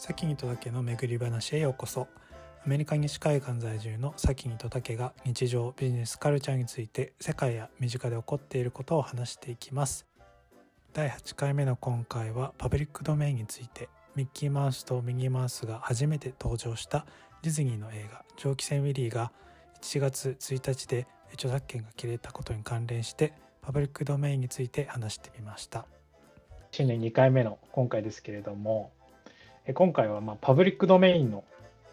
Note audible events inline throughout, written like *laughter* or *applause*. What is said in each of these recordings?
先にとだけの巡り話へようこそ。アメリカ西海岸在住の先にとだけが日常ビジネスカルチャーについて世界や身近で起こっていることを話していきます。第8回目の今回はパブリックドメインについてミッキーマウスとミニーマウスが初めて登場したディズニーの映画「蒸気船ウィリー」が1月1日で著作権が切れたことに関連してパブリックドメインについて話してみました。新年2回目の今回ですけれども今回はまパブリックドメインの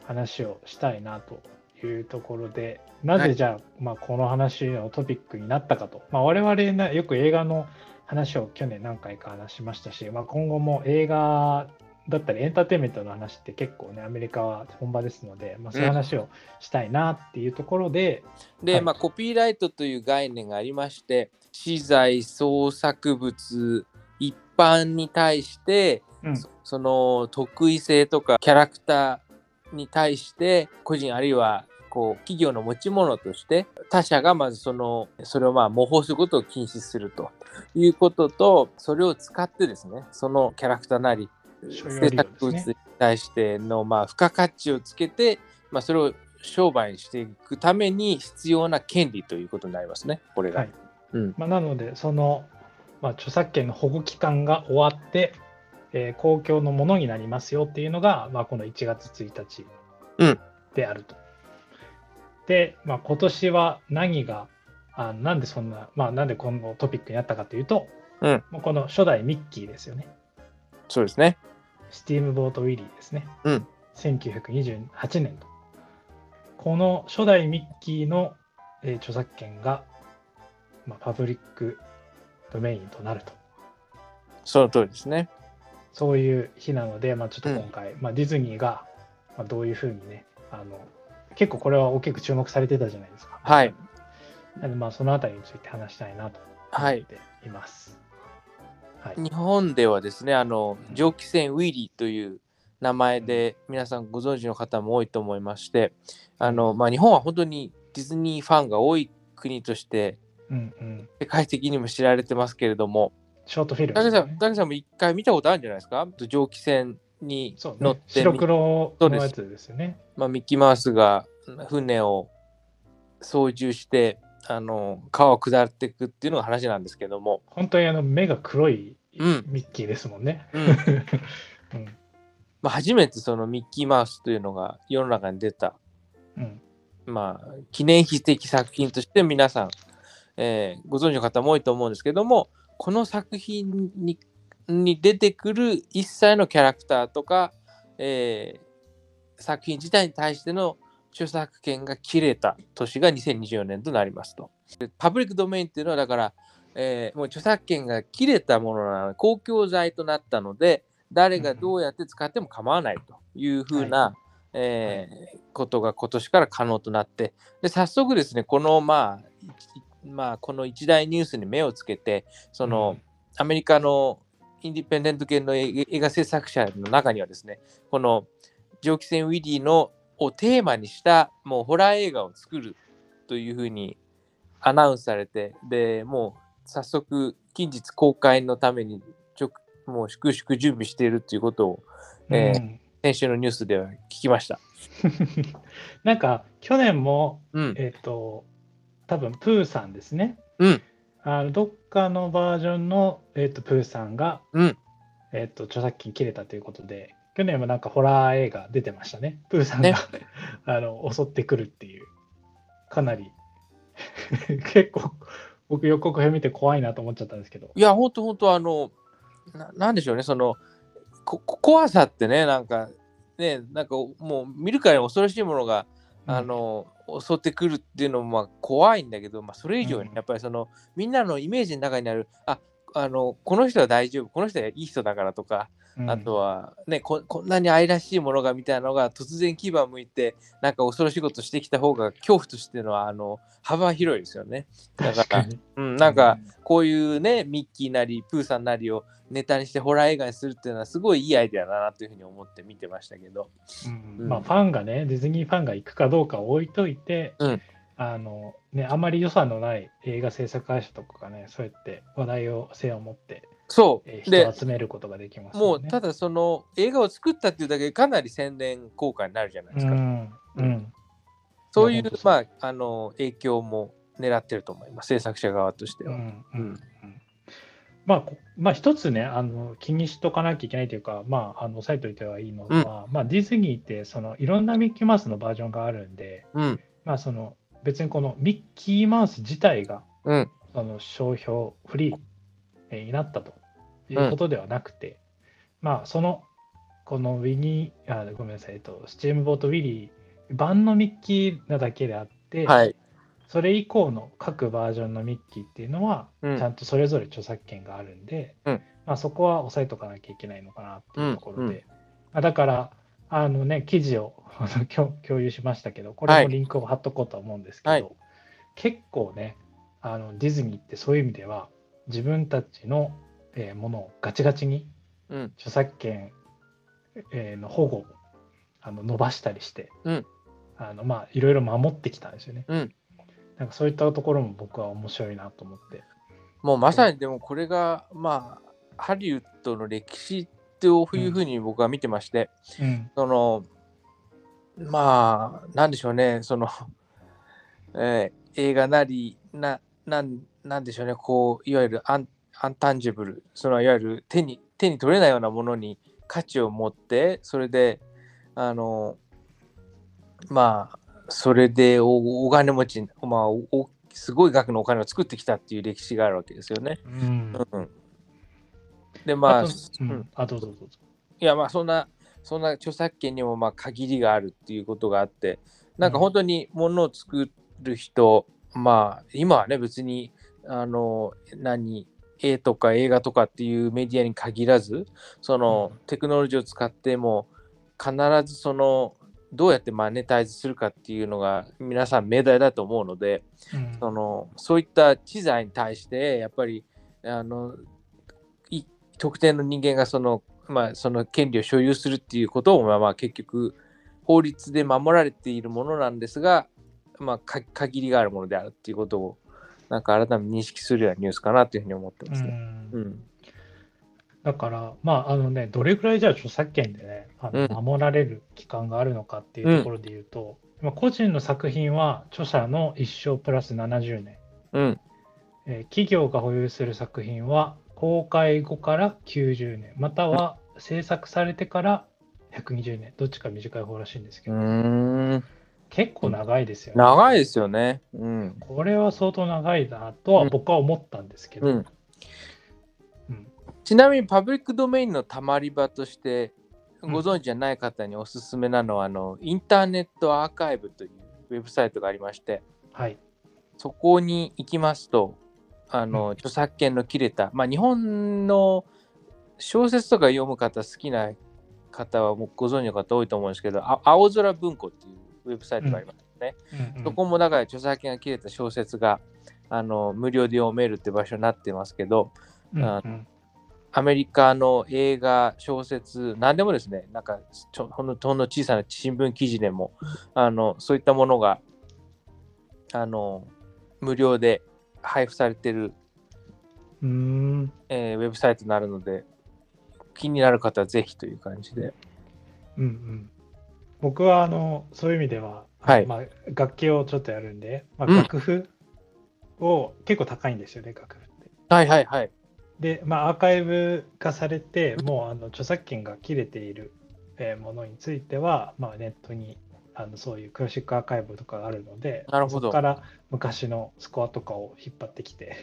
話をしたいなというところでなぜじゃあ、まあ、この話のトピックになったかと、まあ、我々なよく映画の話を去年何回か話しましたし、まあ、今後も映画だったりエンターテインメントの話って結構ねアメリカは本場ですので、まあ、そういう話をしたいなっていうところで、うん、で、はい、まあ、コピーライトという概念がありまして資材創作物一般に対して、うん、その得意性とかキャラクターに対して個人あるいはこう企業の持ち物として他社がまずそのそれをまあ模倣することを禁止すると。いうこととそれを使ってですねそのキャラクターなり制作物に対してのまあ付加価値をつけて、まあ、それを商売にしていくために必要な権利ということになりますね、これが。はい。うん。まあ、なので、その、まあ、著作権の保護期間が終わって、えー、公共のものになりますよっていうのが、まあ、この1月1日であると。うん、で、まあ、今年は何が、あなんでそんな、まあ、なんでこのトピックになったかというと、うん、この初代ミッキーですよね。そうですね。スティームボート・ウィリーですね。うん。1928年と。この初代ミッキーの、えー、著作権が、まあ、パブリックドメインとなると。その通りですね。そういう日なので、まあ、ちょっと今回、うん、まあ、ディズニーが、まあ、どういうふうにね、あの結構これは大きく注目されてたじゃないですか。はい。なので、まあ、そのあたりについて話したいなと思っています。はい、日本ではですね、あの蒸気船ウィリーという名前で皆さんご存知の方も多いと思いまして、あのまあ、日本は本当にディズニーファンが多い国として、うんうん、世界的にも知られてますけれども、ショートフィルム、ね、竹さんも一回見たことあるんじゃないですか？蒸気船に乗って、ね、白黒のやつですよね。まあ、ミッキーマウスが船を操縦してあの川を下っていくっていうのが話なんですけども。本当にあの目が黒いミッキーですもんね。*laughs* まあ、初めてそのミッキーマウスというのが世の中に出た、うん、まあ、記念碑的作品として皆さん、えー、ご存知の方も多いと思うんですけどもこの作品にに出てくる一切のキャラクターとか、えー、作品自体に対しての著作権が切れた年が2024年となりますと。パブリックドメインっていうのはだからえー、もう著作権が切れたものなので公共財となったので誰がどうやって使っても構わないというふうな、はい、えー、ことが今年から可能となってで早速ですねこのまあまあこの一大ニュースに目をつけてその、うん、アメリカのインディペンデント系の映画制作者の中にはですねこの蒸気船ウィリーのをテーマにしたもうホラー映画を作るというふうにアナウンスされてでもう早速近日公開のためにちょもう粛々準備しているということを、えー、うん、先週のニュースでは聞きました。*laughs* なんか去年も、うん、えっ、ー、と多分プーさんですね。うん、あのどっかのバージョンの、えーと、プーさんが、うん、えーと、著作権切れたということで去年もなんかホラー映画出てましたね。プーさんが、ね、*laughs* あの襲ってくるっていうかなり *laughs* 結構僕予告編見て怖いなと思っちゃったんですけど。いや、ほんとほんと、あの、ななんでしょうね、その、こ怖さってね、なんか、ね、なんかもう見るからに恐ろしいものが、うん、あの、襲ってくるっていうのもまあ怖いんだけど、まあ、それ以上にやっぱりその、うん、みんなのイメージの中にある、ああのこの人は大丈夫、この人はいい人だからとか、あとは、ねこ、こんなに愛らしいものがみたいなのが突然牙を向いて、なんか恐ろしいことしてきた方が恐怖としてのはあの幅広いですよね。だから、うん、なんかこういうね、ミッキーなり、プーさんなりをネタにしてホラー映画にするっていうのはすごいいいアイデアだなというふうに思って見てましたけど。うん、まあ、ファンがね、ディズニーファンが行くかどうか置いといて、うん、あのね、あまり予算のない映画制作会社とかがね、そうやって話題を性を持ってそう、えー、人を集めることができます、ね、もうただその映画を作ったっていうだけでかなり宣伝効果になるじゃないですか。うん、うん、そういうまああの影響も狙ってると思います制作者側としては。うんうんまあ、まあ、一つね、あの気にしとかなきゃいけないというか、まあ、あの押さえておいてはいいのは、うん、まあ、ディズニーってそのいろんなミッキーマウスのバージョンがあるんで、うん、まあ、その別にこのミッキーマウス自体が、うん、その商標フリーになったということではなくて、まあ、そのこのウィニー、あごめんなさい、えっと、スチームボートウィリー版のミッキーなだけであって、はい、それ以降の各バージョンのミッキーっていうのは、ちゃんとそれぞれ著作権があるんで、うん、まあ、そこは押さえとかなきゃいけないのかなっていうところで、うん。うん、だから、あのね、記事を共有しましたけど、これもリンクを貼っとこうと思うんですけど、はい、結構ねあの、ディズニーってそういう意味では、自分たちの、えー、ものをガチガチに、著作権、えー、の保護あの伸ばしたりして、うん、あのまあいろいろ守ってきたんですよね。うん。なんかそういったところも僕は面白いなと思って。もうまさにでもこれが、まあ、ハリウッドの歴史っていうふうに僕は見てまして、うん、その、まあ、なんでしょうね、その、*laughs* えー、映画なり、な、なん、なんでしょうね、こう、いわゆるアンアンタンジブル、そのいわゆる手に、手に取れないようなものに価値を持って、それで、あの、まあ、それでお金持ち、まあお、すごい額のお金を作ってきたっていう歴史があるわけですよね。うん、うん、で、まあ、うん、あどうぞどうぞ。いや、まあ、そんな、そんな著作権にもまあ限りがあるっていうことがあって、なんか本当にものを作る人、うん、まあ、今はね、別に、あの、何、絵とか映画とかっていうメディアに限らず、そのテクノロジーを使っても、必ずそのどうやってマネタイズするかっていうのが皆さん命題だと思うので、うん、そのそういった知財に対してやっぱりあの特定の人間がその,、まあ、その権利を所有するっていうことを、まあ、まあ結局法律で守られているものなんですが、まあ、限りがあるものであるっていうことをなんか改めて認識するようなニュースかなというふうに思ってますね。うん、うん。だから、まあ、あのね、どれぐらいじゃあ著作権でね、あの守られる期間があるのかっていうところで言うと、まあ、個人の作品は著者の一生プラス70年、うん。えー、企業が保有する作品は公開後から90年、または制作されてから120年、どっちか短い方らしいんですけど、結構長いですよね。長いですよね。うん、これは相当長いなとは僕は思ったんですけど、うん。ちなみにパブリックドメインのたまり場としてご存知じゃない方におすすめなのは、うん、あのインターネットアーカイブというウェブサイトがありまして、はい、そこに行きますとあの、うん、著作権の切れた、まあ、日本の小説とか読む方好きな方はもうご存知の方多いと思うんですけど青空文庫っていうウェブサイトがありますね、うんうん、そこもだから著作権が切れた小説があの無料で読めるって場所になってますけど、うんうん。アメリカの映画、小説、何でもですね、なんかちょほんのほんの小さな新聞記事でも、あのそういったものがあの無料で配布されてる、うんえー、ウェブサイトになるので、気になる方はぜひという感じで。うんうん、僕はあのそういう意味では、はいまあ、楽器をちょっとやるんで、まあ、楽譜を、うん、結構高いんですよね、楽譜って。はいはいはい。で、まあ、アーカイブ化されて、もうあの著作権が切れている、えものについては、まあ、ネットにあのそういうクラシックアーカイブとかがあるので、なるほど。そこから昔のスコアとかを引っ張ってきて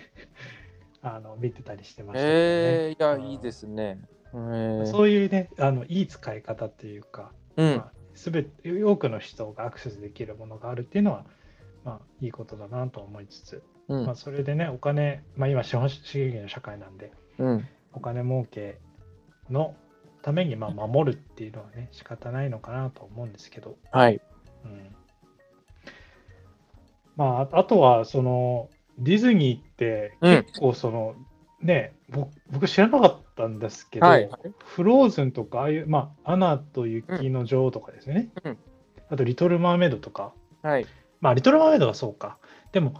*laughs* あの見てたりしてました、ね。えー、いや、いいですね。えー、そういうね、あのいい使い方っていうか、うん。まあ、全て多くの人がアクセスできるものがあるっていうのは、まあ、いいことだなと思いつつ、うん、まあ、それでね、お金、まあ、今、資本主義の社会なんで、うん、お金儲けのためにまあ守るっていうのはね、仕方ないのかなと思うんですけど、はい。うん、まあ、あとは、その、ディズニーって結構その、うん、ね、僕知らなかったんですけど、はい、フローズンとか、ああいう、まあ、アナと雪の女王とかですね、うん、あと、リトル・マーメイドとか、はい、まあ、リトル・マーメイドはそうか。でも、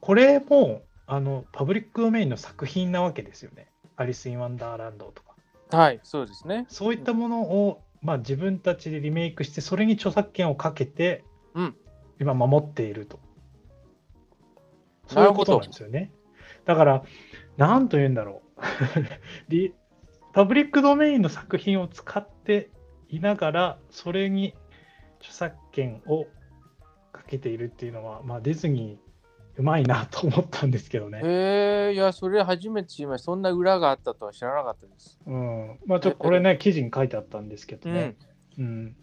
これもあのパブリックドメインの作品なわけですよね。アリス・イン・ワンダーランドとか。はい、そうですね。そういったものを、まあ、自分たちでリメイクして、それに著作権をかけて、うん、今守っていると。そういうことなんですよね。だから、なんと言うんだろう。*laughs* パブリックドメインの作品を使っていながら、それに著作権をかけているっていうのは、まあ、ディズニー、うまいなと思ったんですけどね。へえー、いや、それ初めて知りました。そんな裏があったとは知らなかったです。うん。まあ、ちょっとこれね、記事に書いてあったんですけどね。うん、うん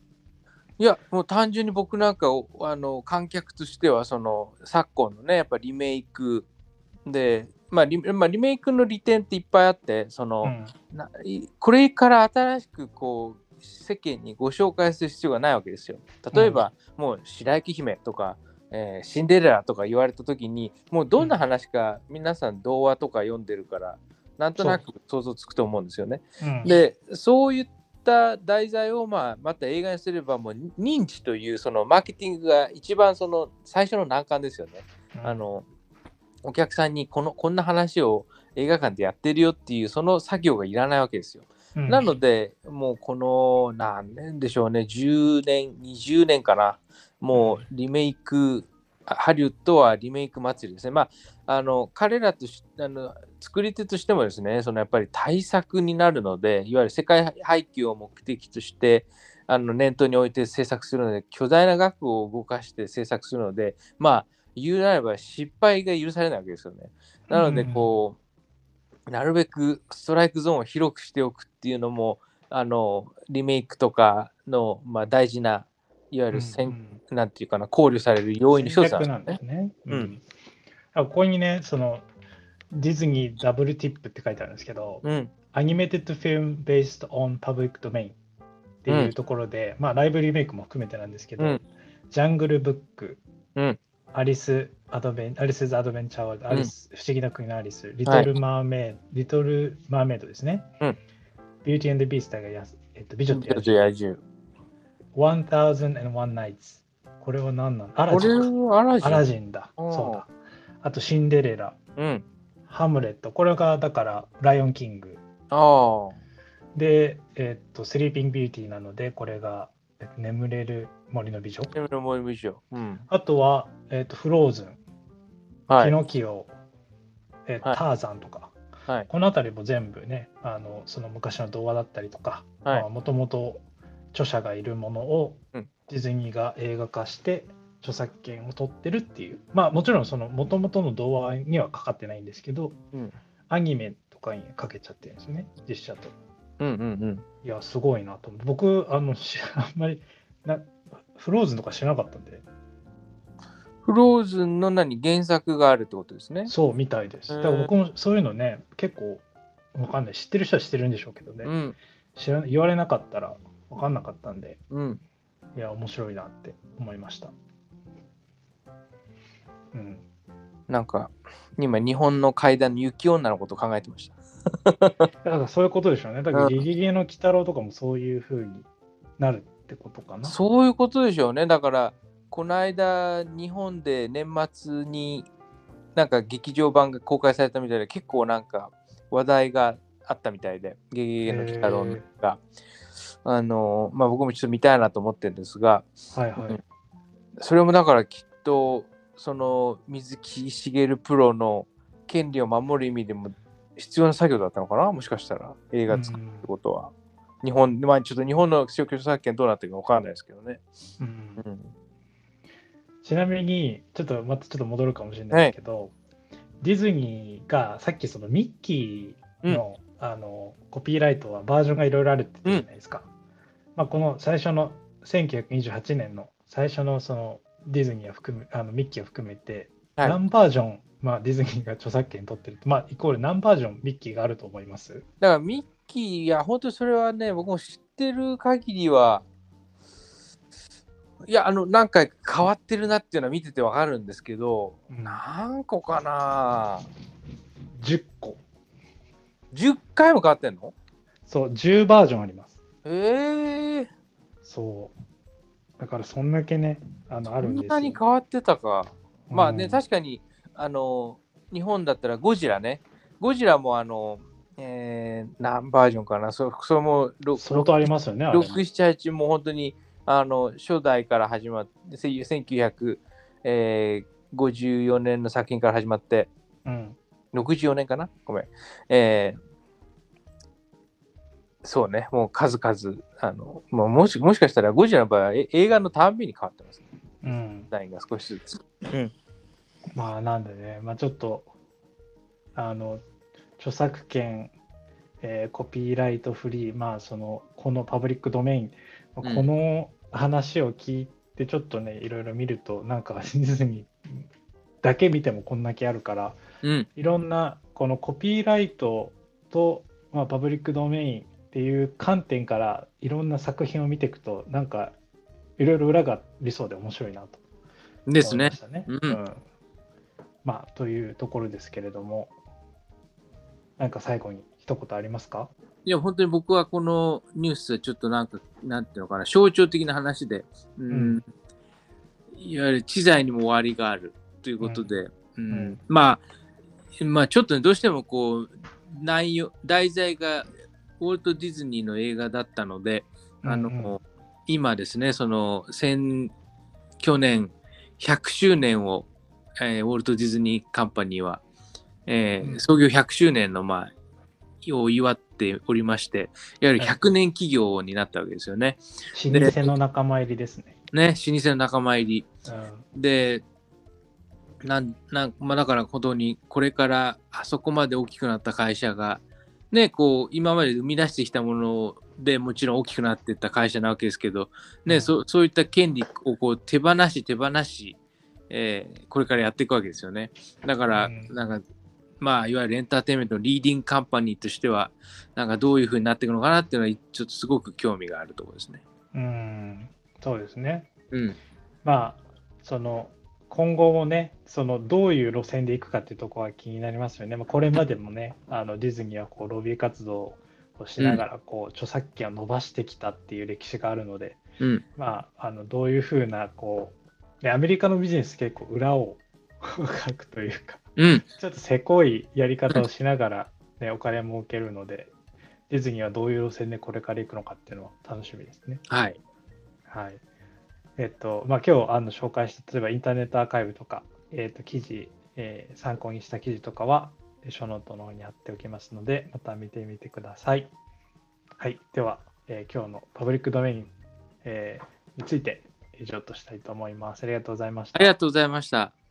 いや、もう単純に僕なんかあの観客としては、その昨今のね、やっぱリメイクで、まあリまあ、リメイクの利点っていっぱいあって、その、うん、なこれから新しくこう世間にご紹介する必要がないわけですよ。例えば、うん、もう白雪姫とか、えー、シンデレラとか言われた時にもうどんな話か皆さん童話とか読んでるからなんとなく想像つくと思うんですよね。うん、でそういった題材を、まあ、また映画にすればもう認知というそのマーケティングが一番その最初の難関ですよね。うん、あのお客さんにこのこんな話を映画館でやってるよっていうその作業がいらないわけですよ。うん、なのでもうこの何年でしょうね10年20年かなもうリメイクハリウッドはリメイク祭りですね。まあ、あの彼らとしあの作り手としてもですね、そのやっぱり対策になるので、いわゆる世界配給を目的としてあの念頭に置いて制作するので、巨大な額を動かして制作するので、まあ、言うなれば失敗が許されないわけですよね。なので、こう、なるべくストライクゾーンを広くしておくっていうのも、あのリメイクとかの、まあ、大事ないわゆるせん、うんうん、なんていうかな、考慮される要因の一つなんですね。うん、ここにね、そのディズニーダブルティップって書いてあるんですけど、うん、アニメテッドフィルム based on public domain っていうところで、うん、まあライブリメイクも含めてなんですけど、うん、ジャングルブック、うん、アリス・アドベン、アリス・アドベンチャーワールド、アリス、不思議な国のアリス、リトル・マーメイド、はい、リトル・マーメイドですね。うん、ビューティービースターがや、えっと、美女と野獣。1001 Nights。これは何なの？アラジンアラジン。アラジンだ。そうだ。あと、シンデレラ。うん。ハムレット。これが、だから、ライオンキング。ああ。で、えっと、スリーピングビューティーなので、これが、眠れる森の美女。眠れる森の美女。うん。あとは、えっと、フローズン。はい。ピノキオ。えターザンとか。はい、この辺りも全部ねあのその昔の童話だったりとかもともと著者がいるものをディズニーが映画化して著作権を取ってるっていう。まあもちろんそのもともとの童話にはかかってないんですけど、うん、アニメとかにかけちゃってるんですね。実写と。うんうんうん、いやすごいなと僕あの *laughs* あんまりなフローズンとか知らなかったんで。フローズンの何原作があるってことですね。そうみたいです。だから僕もそういうのね結構わかんない。知ってる人は知ってるんでしょうけどね、うん、知ら言われなかったら分かんなかったんで、うん、いや、面白いなって思いました。うん。なんか、今、日本の階段の雪女のこと考えてました。だからそういうことでしょうね。だから、ゲゲゲの鬼太郎とかもそういうふうになるってことかな。そういうことでしょうね。だから、この間、日本で年末になんか劇場版が公開されたみたいで、結構なんか話題があったみたいで、ゲゲゲの鬼太郎が。あの、まあ、僕もちょっと見たいなと思ってるんですが、はいはい、それもだからきっとその水木しげるプロの権利を守る意味でも必要な作業だったのかな？もしかしたら。映画作るってことは。日本、まあ、ちょっと日本の著作権どうなってるか分かんないですけどね。うん、うん、ちなみに、ちょっとまたちょっと戻るかもしれないですけど、はい、ディズニーがさっきそのミッキーのうん、あのコピーライトはバージョンがいろいろあるって言ったじゃないですか。うんまあ、この最初の1928年の最初のそのディズニーを含めあのミッキーを含めて、はい、何バージョン、まあ、ディズニーが著作権取ってるまあ、イコール何バージョンミッキーがあると思いますだからミッキー、いや、本当にそれはね、僕も知ってる限りは、いや、あの、何回変わってるなっていうのは見ててわかるんですけど、何個かな ?10 個。10回も変わってんの？そう、10バージョンあります。ええー、そう。だからそんだけね、あのあるんですそんなに変わってたか。まあね、確かに、あの、日本だったらゴジラね。ゴジラもあの、えー、何バージョンかなそそれも相当ありますよね。6、7、8も本当にあの初代から始まって、1954年の作品から始まって、うん、64年かなごめん。えー、そうね、もう数々、あのももしもしかしたらゴジラの場合は映画のたんびに変わってますね。うん。ラインが少しずつ。うん。まあなんでね、まあちょっと、あの、著作権、えー、コピーライトフリー、まあその、このパブリックドメイン、この話を聞いて、ちょっとね、いろいろ見ると、なんかディズニーだけ見てもこんだけあるから、うん、いろんなこのコピーライトと、まあ、パブリックドメインっていう観点からいろんな作品を見ていくとなんかいろいろ裏がありそうで面白いなと、ね、ですね。うん、うん、まあというところですけれどもなんか最後に一言ありますか？いや本当に僕はこのニュースはちょっとなんかなんていうのかな象徴的な話で、うん、うん、いわゆる知財にも終わりがあるということで、うん、うん、まあまあちょっとねどうしてもこう内容題材がウォルト・ディズニーの映画だったので、あの、うんうん、今ですね、その、先、去年100周年を、えー、ウォルト・ディズニー・カンパニーは、えー、創業100周年の、まあ、を祝っておりまして、いわゆる100年企業になったわけですよね。老舗の仲間入りですね。ね、老舗の仲間入り。うん、で、なんなんまあ、だから本当にこれからあそこまで大きくなった会社が、ね、こう、今まで生み出してきたものでもちろん大きくなっていった会社なわけですけど、ね、うん、そそういった権利をこう手放し手放し、えー、これからやっていくわけですよね。だから、うん、なんか、まあ、いわゆるエンターテインメントのリーディングカンパニーとしては、なんかどういうふうになっていくのかなっていうのは、ちょっとすごく興味があるところですね。うん、そうですね。うん。まあ、その、今後もね、そのどういう路線でいくかっていうところは気になりますよね。まあ、これまでもね、あのディズニーはこうロビー活動をしながらこう、著作権を伸ばしてきたっていう歴史があるので、うん、まあ、あのどういうふうなこう、でアメリカのビジネス結構裏を *laughs* かくというか、うん、ちょっとせこいやり方をしながら、ね、お金儲けるので、ディズニーはどういう路線でこれから行くのかっていうのは楽しみですね。はい。はい。えっと、まあ、今日あの紹介した、例えばインターネットアーカイブとか、えっと、記事、えー、参考にした記事とかは、ショーノートの方に貼っておきますので、また見てみてください。はい。では、えー、今日のパブリックドメイン、えー、について以上としたいと思います。ありがとうございました。ありがとうございました。